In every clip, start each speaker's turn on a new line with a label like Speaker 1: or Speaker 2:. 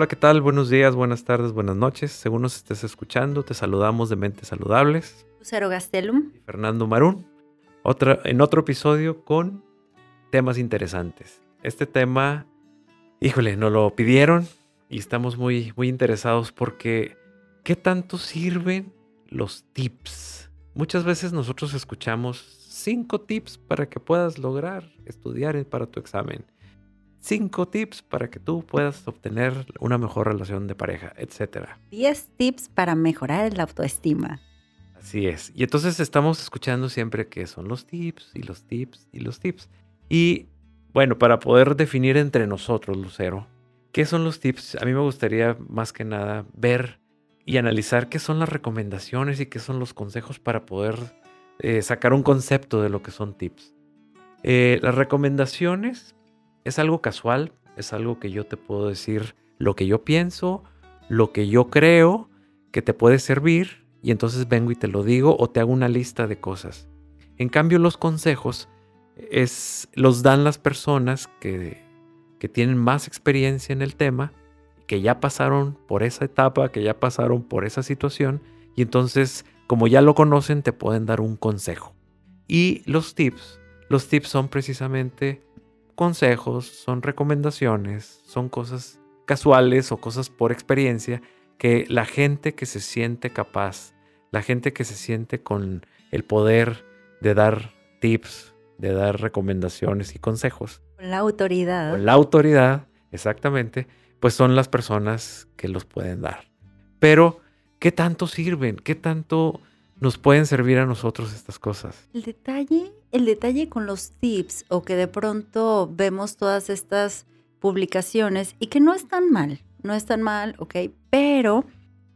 Speaker 1: Hola, ¿qué tal? Buenos días, buenas tardes, buenas noches. Según nos estés escuchando, te saludamos de Mentes Saludables.
Speaker 2: Lucero Gastelum.
Speaker 1: Y Fernando Marún. Otra, en otro episodio con temas interesantes. Este tema, híjole, nos lo pidieron y estamos muy, muy interesados porque ¿qué tanto sirven los tips? Muchas veces nosotros escuchamos cinco tips para que puedas lograr estudiar para tu examen. Cinco tips para que tú puedas obtener una mejor relación de pareja, etc.
Speaker 2: Diez tips para mejorar la autoestima.
Speaker 1: Así es. Y entonces estamos escuchando siempre que son los tips y los tips y los tips. Y bueno, para poder definir entre nosotros, Lucero, ¿qué son los tips? A mí me gustaría más que nada ver y analizar qué son las recomendaciones y qué son los consejos para poder eh, sacar un concepto de lo que son tips. Eh, las recomendaciones es algo casual, es algo que yo te puedo decir lo que yo pienso, lo que yo creo que te puede servir y entonces vengo y te lo digo o te hago una lista de cosas. En cambio los consejos es, los dan las personas que, que tienen más experiencia en el tema, que ya pasaron por esa etapa, que ya pasaron por esa situación y entonces como ya lo conocen te pueden dar un consejo. Y los tips, los tips son precisamente consejos, son recomendaciones, son cosas casuales o cosas por experiencia que la gente que se siente capaz, la gente que se siente con el poder de dar tips, de dar recomendaciones y consejos.
Speaker 2: Con la autoridad.
Speaker 1: Con la autoridad, exactamente, pues son las personas que los pueden dar. Pero, ¿qué tanto sirven? ¿Qué tanto nos pueden servir a nosotros estas cosas?
Speaker 2: El detalle el detalle con los tips o que de pronto vemos todas estas publicaciones y que no están mal, no están mal, ok, pero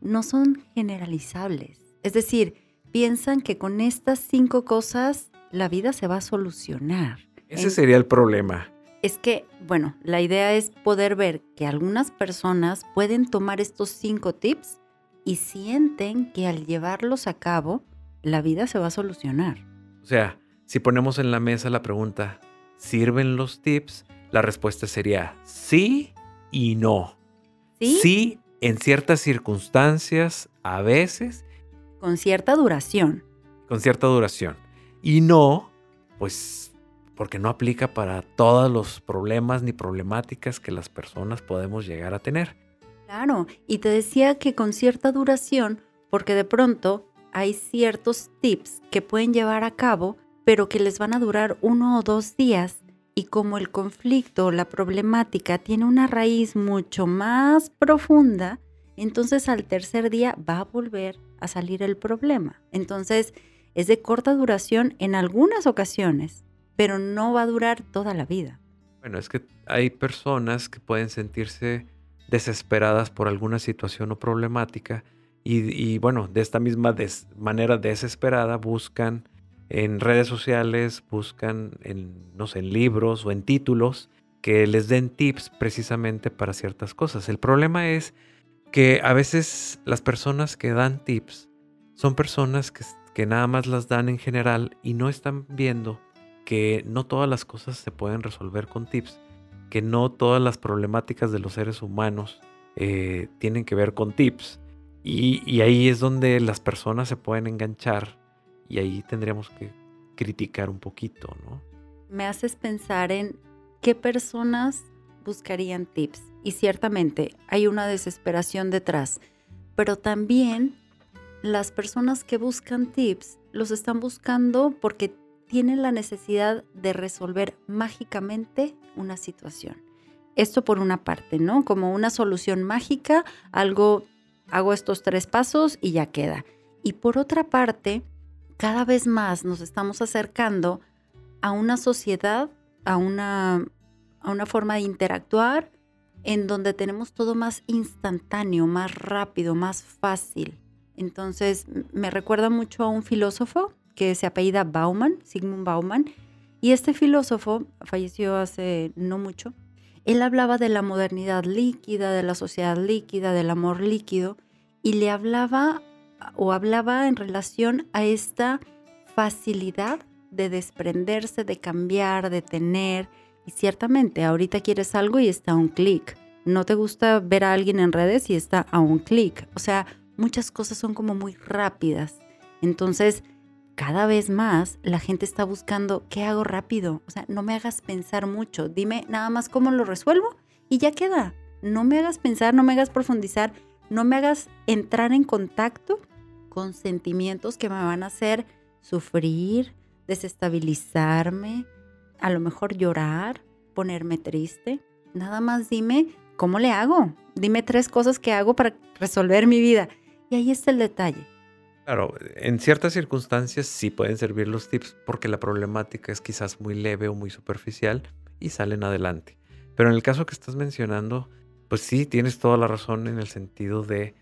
Speaker 2: no son generalizables. Es decir, piensan que con estas cinco cosas la vida se va a solucionar.
Speaker 1: Ese sería el problema.
Speaker 2: Es que, bueno, la idea es poder ver que algunas personas pueden tomar estos cinco tips y sienten que al llevarlos a cabo, la vida se va a solucionar.
Speaker 1: O sea, si ponemos en la mesa la pregunta, ¿sirven los tips? La respuesta sería sí y no.
Speaker 2: Sí.
Speaker 1: Sí en ciertas circunstancias, a veces.
Speaker 2: Con cierta duración.
Speaker 1: Con cierta duración. Y no, pues porque no aplica para todos los problemas ni problemáticas que las personas podemos llegar a tener.
Speaker 2: Claro, y te decía que con cierta duración, porque de pronto hay ciertos tips que pueden llevar a cabo pero que les van a durar uno o dos días y como el conflicto o la problemática tiene una raíz mucho más profunda, entonces al tercer día va a volver a salir el problema. Entonces es de corta duración en algunas ocasiones, pero no va a durar toda la vida.
Speaker 1: Bueno, es que hay personas que pueden sentirse desesperadas por alguna situación o problemática y, bueno, de esta misma manera desesperada buscan en redes sociales, buscan en, no sé, en libros o en títulos que les den tips precisamente para ciertas cosas. El problema es que a veces las personas que dan tips son personas que, que nada más las dan en general y no están viendo que no todas las cosas se pueden resolver con tips, que no todas las problemáticas de los seres humanos eh, tienen que ver con tips. Y, y ahí es donde las personas se pueden enganchar y ahí tendríamos que criticar un poquito, ¿no?
Speaker 2: Me haces pensar en qué personas buscarían tips. Y ciertamente hay una desesperación detrás, pero también las personas que buscan tips los están buscando porque tienen la necesidad de resolver mágicamente una situación. Esto por una parte, ¿no? Como una solución mágica, algo, hago estos tres pasos y ya queda. Y por otra parte, cada vez más nos estamos acercando a una sociedad, a una, a una forma de interactuar en donde tenemos todo más instantáneo, más rápido, más fácil. Entonces, me recuerda mucho a un filósofo que se apellida Bauman, Sigmund Bauman, y este filósofo falleció hace no mucho. Él hablaba de la modernidad líquida, de la sociedad líquida, del amor líquido, y le hablaba o hablaba en relación a esta facilidad de desprenderse, de cambiar, de tener. Y ciertamente, ahorita quieres algo y está un clic. no te gusta ver a alguien en redes y está a un clic. O sea, muchas cosas son como muy rápidas. Entonces, cada vez más la gente está buscando qué hago rápido. O sea, no me hagas pensar mucho. Dime nada más cómo lo resuelvo y ya queda. No me hagas pensar, no me hagas profundizar, no me hagas entrar en contacto con sentimientos que me van a hacer sufrir, desestabilizarme, a lo mejor llorar, ponerme triste. Nada más dime cómo le hago. Dime tres cosas que hago para resolver mi vida. Y ahí está el detalle.
Speaker 1: Claro, en ciertas circunstancias sí pueden servir los tips porque la problemática es quizás muy leve o muy superficial y salen adelante. Pero en el caso que estás mencionando, pues sí, tienes toda la razón en el sentido de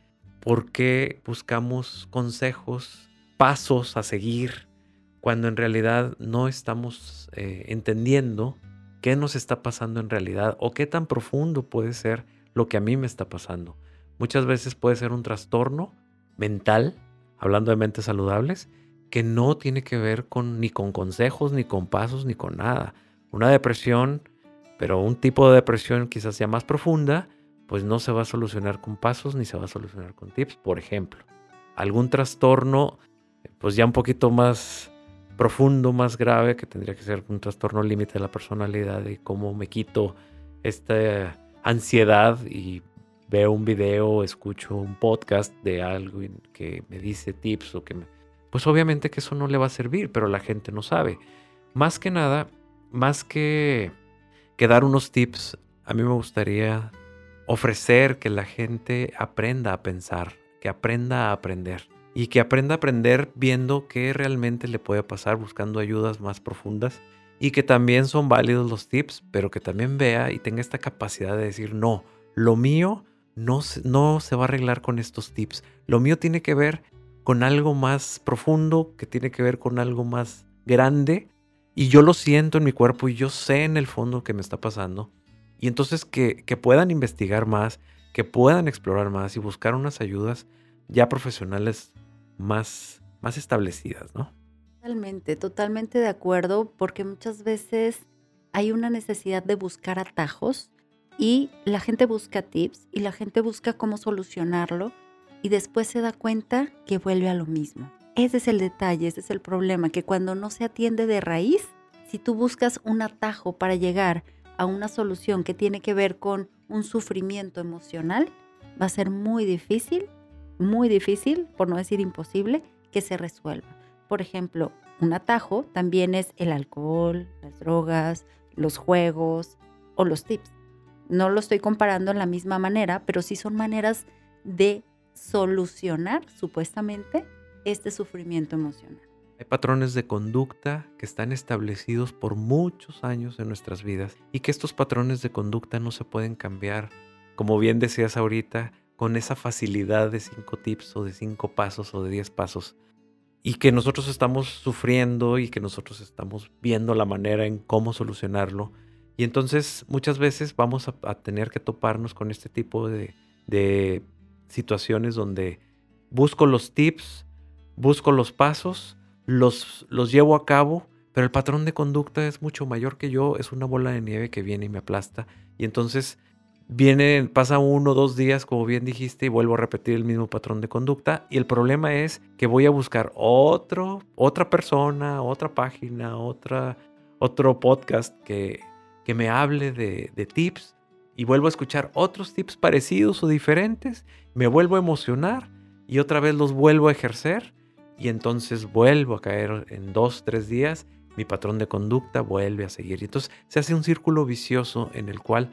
Speaker 1: por qué buscamos consejos, pasos a seguir, cuando en realidad no estamos eh, entendiendo qué nos está pasando en realidad o qué tan profundo puede ser lo que a mí me está pasando. Muchas veces puede ser un trastorno mental hablando de mentes saludables, que no tiene que ver con, ni con consejos, ni con pasos, ni con nada. Una depresión, pero un tipo de depresión quizás sea más profunda, pues no se va a solucionar con pasos ni se va a solucionar con tips, por ejemplo. Algún trastorno, pues ya un poquito más profundo, más grave, que tendría que ser un trastorno límite de la personalidad y cómo me quito esta ansiedad y veo un video, escucho un podcast de algo que me dice tips o que. Pues obviamente que eso no le va a servir, pero la gente no sabe. Más que nada, más que, que dar unos tips, a mí me gustaría ofrecer que la gente aprenda a pensar, que aprenda a aprender y que aprenda a aprender viendo qué realmente le puede pasar, buscando ayudas más profundas y que también son válidos los tips, pero que también vea y tenga esta capacidad de decir, no, lo mío no, no se va a arreglar con estos tips. Lo mío tiene que ver con algo más profundo, que tiene que ver con algo más grande. Y yo lo siento en mi cuerpo y yo sé en el fondo que me está pasando. Y entonces que, puedan investigar más, que puedan explorar más y buscar unas ayudas ya profesionales más, más establecidas, ¿no?
Speaker 2: Totalmente, totalmente de acuerdo, porque muchas veces hay una necesidad de buscar atajos y la gente busca tips y la gente busca cómo solucionarlo y después se da cuenta que vuelve a lo mismo. Ese es el detalle, ese es el problema, que cuando no se atiende de raíz, si tú buscas un atajo para llegar a una solución que tiene que ver con un sufrimiento emocional, va a ser muy difícil, muy difícil, por no decir imposible, que se resuelva. Por ejemplo, un atajo también es el alcohol, las drogas, los juegos o los tips. No lo estoy comparando en la misma manera, pero sí son maneras de solucionar supuestamente este sufrimiento emocional.
Speaker 1: Hay patrones de conducta que están establecidos por muchos años en nuestras vidas y que estos patrones de conducta no se pueden cambiar, como bien decías ahorita, con esa facilidad de cinco tips o de cinco pasos o de diez pasos. Y que nosotros estamos sufriendo y que nosotros estamos viendo la manera en cómo solucionarlo y entonces muchas veces vamos a, tener que toparnos con este tipo de, de, situaciones donde busco los tips, busco los pasos, los, los llevo a cabo, pero el patrón de conducta es mucho mayor que yo, es una bola de nieve que viene y me aplasta. Y entonces viene, pasa uno o dos días, como bien dijiste, y vuelvo a repetir el mismo patrón de conducta. Y el problema es que voy a buscar otro, otra persona, otra página, otra, otro podcast que que me hable de, tips y vuelvo a escuchar otros tips parecidos o diferentes, me vuelvo a emocionar y otra vez los vuelvo a ejercer y entonces vuelvo a caer en dos, tres días, mi patrón de conducta vuelve a seguir. Y entonces se hace un círculo vicioso en el cual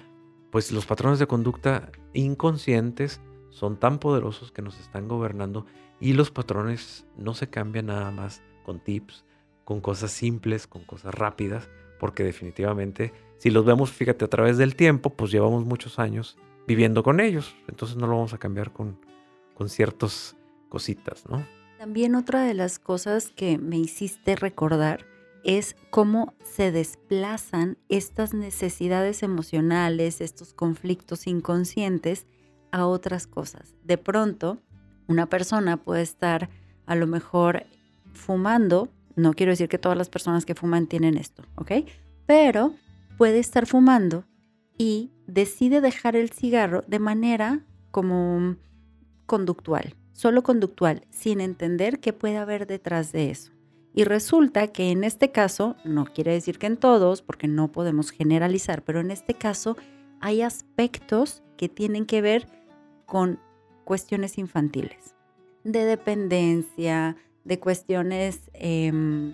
Speaker 1: pues los patrones de conducta inconscientes son tan poderosos que nos están gobernando y los patrones no se cambian nada más con tips, con cosas simples, con cosas rápidas, porque definitivamente si los vemos, fíjate, a través del tiempo, pues llevamos muchos años viviendo con ellos. Entonces no lo vamos a cambiar con, con ciertas cositas, ¿no?
Speaker 2: También otra de las cosas que me hiciste recordar es cómo se desplazan estas necesidades emocionales, estos conflictos inconscientes a otras cosas. De pronto, una persona puede estar a lo mejor fumando, no quiero decir que todas las personas que fuman tienen esto, ¿ok? Pero puede estar fumando y decide dejar el cigarro de manera como conductual, solo conductual, sin entender qué puede haber detrás de eso. Y resulta que en este caso, no quiere decir que en todos, porque no podemos generalizar, pero en este caso hay aspectos que tienen que ver con cuestiones infantiles, de dependencia, de cuestiones em,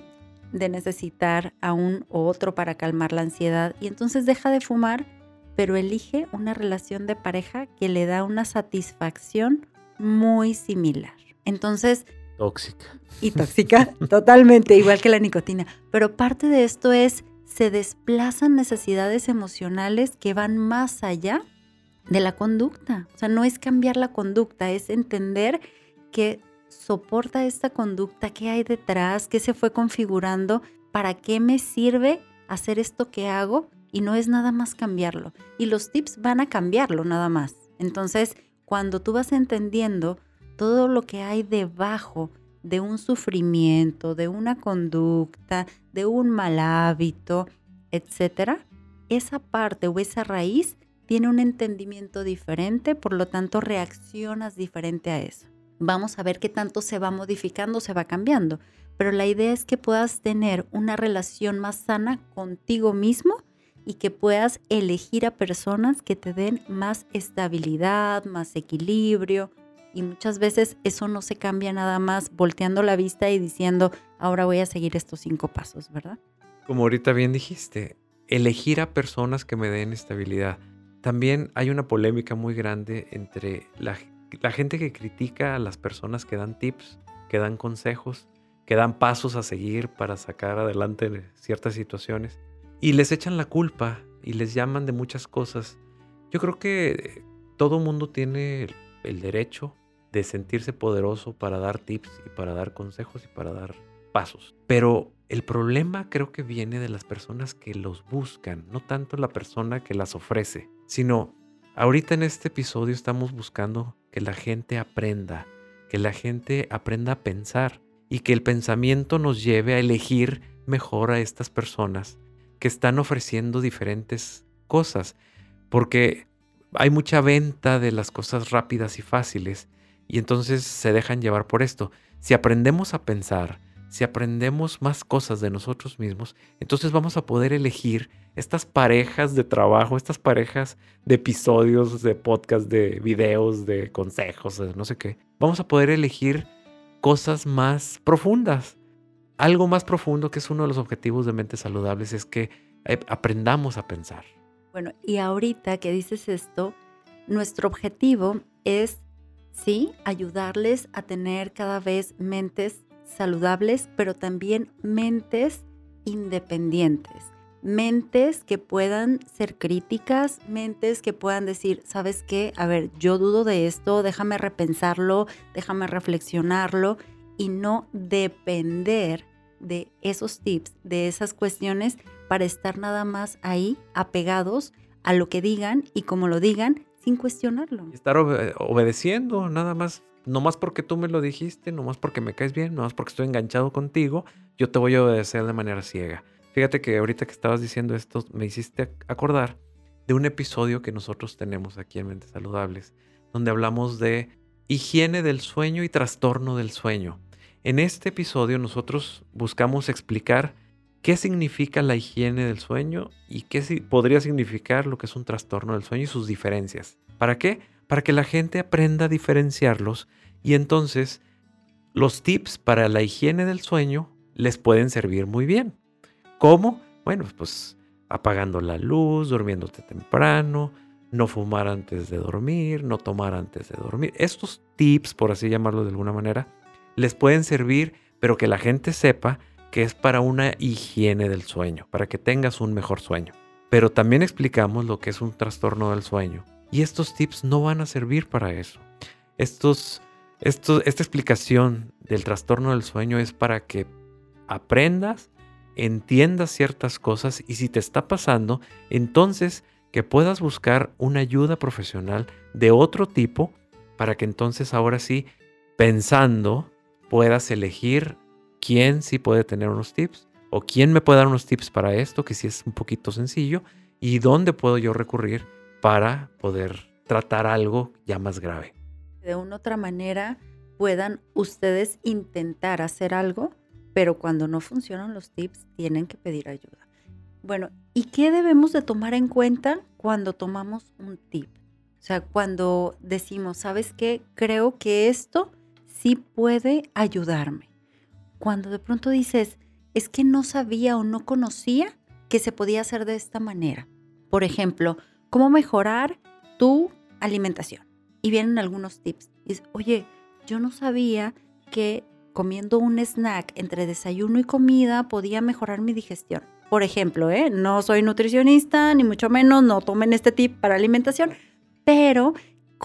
Speaker 2: de necesitar a un u otro para calmar la ansiedad y entonces deja de fumar, pero elige una relación de pareja que le da una satisfacción muy similar. Entonces...
Speaker 1: Tóxica.
Speaker 2: Y tóxica, totalmente, igual que la nicotina. Pero parte de esto es, se desplazan necesidades emocionales que van más allá de la conducta. O sea, no es cambiar la conducta, es entender que soporta esta conducta, qué hay detrás, qué se fue configurando, para qué me sirve hacer esto que hago y no es nada más cambiarlo. Y los tips van a cambiarlo nada más. Entonces, cuando tú vas entendiendo todo lo que hay debajo de un sufrimiento, de una conducta, de un mal hábito, etcétera, esa parte o esa raíz tiene un entendimiento diferente, por lo tanto reaccionas diferente a eso. Vamos a ver qué tanto se va modificando, se va cambiando, pero la idea es que puedas tener una relación más sana contigo mismo y que puedas elegir a personas que te den más estabilidad, más equilibrio. Y muchas veces eso no se cambia nada más volteando la vista y diciendo, ahora voy a seguir estos cinco pasos, ¿verdad?
Speaker 1: Como ahorita bien dijiste, elegir a personas que me den estabilidad. También hay una polémica muy grande entre la, la gente que critica a las personas que dan tips, que dan consejos, que dan pasos a seguir para sacar adelante ciertas situaciones y les echan la culpa y les llaman de muchas cosas. Yo creo que todo mundo tiene el derecho de sentirse poderoso para dar tips y para dar consejos y para dar pasos. Pero el problema creo que viene de las personas que los buscan, no tanto la persona que las ofrece, sino ahorita en este episodio estamos buscando que la gente aprenda, que la gente aprenda a pensar y que el pensamiento nos lleve a elegir mejor a estas personas que están ofreciendo diferentes cosas, porque hay mucha venta de las cosas rápidas y fáciles y entonces se dejan llevar por esto. Si aprendemos a pensar, si aprendemos más cosas de nosotros mismos, entonces vamos a poder elegir estas parejas de trabajo, estas parejas de episodios, de podcast, de videos, de consejos, de no sé qué. Vamos a poder elegir cosas más profundas algo más profundo que es uno de los objetivos de mentes saludables es que eh, aprendamos a pensar.
Speaker 2: Bueno, y ahorita que dices esto, nuestro objetivo es, sí, ayudarles a tener cada vez mentes saludables, pero también mentes independientes, mentes que puedan ser críticas, mentes que puedan decir, ¿sabes qué? A ver, yo dudo de esto, déjame repensarlo, déjame reflexionarlo y no depender de esos tips, de esas cuestiones para estar nada más ahí apegados a lo que digan y como lo digan sin cuestionarlo.
Speaker 1: Estar obedeciendo nada más, no más porque tú me lo dijiste, no más porque me caes bien, no más porque estoy enganchado contigo, yo te voy a obedecer de manera ciega. Fíjate que ahorita que estabas diciendo esto me hiciste acordar de un episodio que nosotros tenemos aquí en Mentes Saludables, donde hablamos de higiene del sueño y trastorno del sueño. En este episodio nosotros buscamos explicar qué significa la higiene del sueño y qué podría significar lo que es un trastorno del sueño y sus diferencias. ¿Para qué? Para que la gente aprenda a diferenciarlos y entonces los tips para la higiene del sueño les pueden servir muy bien. ¿Cómo? Bueno, pues apagando la luz, durmiéndote temprano, no fumar antes de dormir, no tomar antes de dormir. Estos tips, por así llamarlo de alguna manera, les pueden servir, pero que la gente sepa que es para una higiene del sueño, para que tengas un mejor sueño. Pero también explicamos lo que es un trastorno del sueño. Y estos tips no van a servir para eso. Esta explicación del trastorno del sueño es para que aprendas, entiendas ciertas cosas y si te está pasando, entonces que puedas buscar una ayuda profesional de otro tipo para que entonces ahora sí, pensando, puedas elegir quién sí puede tener unos tips o quién me puede dar unos tips para esto, que sí es un poquito sencillo, y dónde puedo yo recurrir para poder tratar algo ya más grave.
Speaker 2: De una otra manera puedan ustedes intentar hacer algo, pero cuando no funcionan los tips tienen que pedir ayuda. Bueno, ¿y qué debemos de tomar en cuenta cuando tomamos un tip? O sea, cuando decimos, ¿sabes qué? Creo que esto sí puede ayudarme. Cuando de pronto dices, es que no sabía o no conocía que se podía hacer de esta manera. Por ejemplo, cómo mejorar tu alimentación. Y vienen algunos tips. Dices, oye, yo no sabía que comiendo un snack entre desayuno y comida podía mejorar mi digestión. Por ejemplo, ¿eh? no soy nutricionista, ni mucho menos, no tomen este tip para alimentación, pero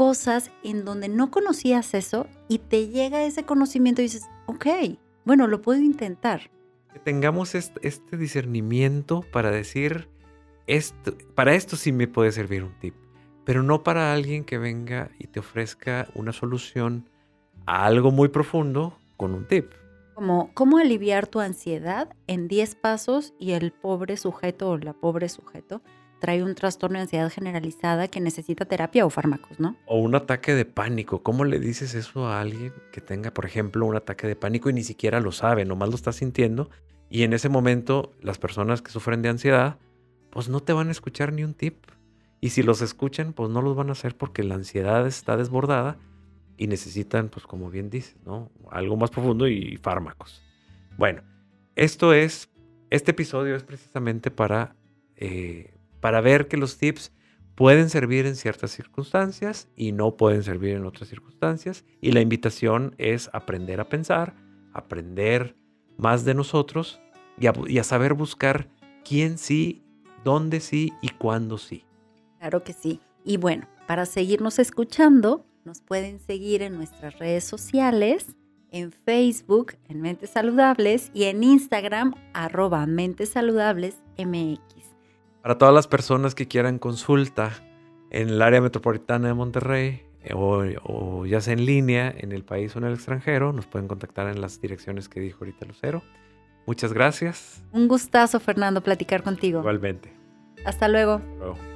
Speaker 2: cosas en donde no conocías eso y te llega ese conocimiento y dices, ok, bueno, lo puedo intentar.
Speaker 1: Que tengamos este, discernimiento para decir, esto, para esto sí me puede servir un tip, pero no para alguien que venga y te ofrezca una solución a algo muy profundo con un tip.
Speaker 2: Como cómo aliviar tu ansiedad en 10 pasos y el pobre sujeto o la pobre sujeto trae un trastorno de ansiedad generalizada que necesita terapia o fármacos, ¿no?
Speaker 1: O un ataque de pánico. ¿Cómo le dices eso a alguien que tenga, por ejemplo, un ataque de pánico y ni siquiera lo sabe, nomás lo está sintiendo? Y en ese momento las personas que sufren de ansiedad, pues no te van a escuchar ni un tip. Y si los escuchan, pues no los van a hacer porque la ansiedad está desbordada y necesitan, pues como bien dices, ¿no? Algo más profundo y fármacos. Bueno, esto es, este episodio es precisamente para, eh, para ver que los tips pueden servir en ciertas circunstancias y no pueden servir en otras circunstancias. Y la invitación es aprender a pensar, aprender más de nosotros y a, saber buscar quién sí, dónde sí y cuándo sí.
Speaker 2: Claro que sí. Y bueno, para seguirnos escuchando, nos pueden seguir en nuestras redes sociales, en Facebook, en Mentes Saludables, y en Instagram, arroba Mentes Saludables MX.
Speaker 1: Para todas las personas que quieran consulta en el área metropolitana de Monterrey, eh, o, o, ya sea en línea, en el país o en el extranjero, nos pueden contactar en las direcciones que dijo ahorita Lucero. Muchas gracias.
Speaker 2: Un gustazo, Fernando, platicar contigo.
Speaker 1: Igualmente.
Speaker 2: Hasta luego.
Speaker 1: Hasta luego.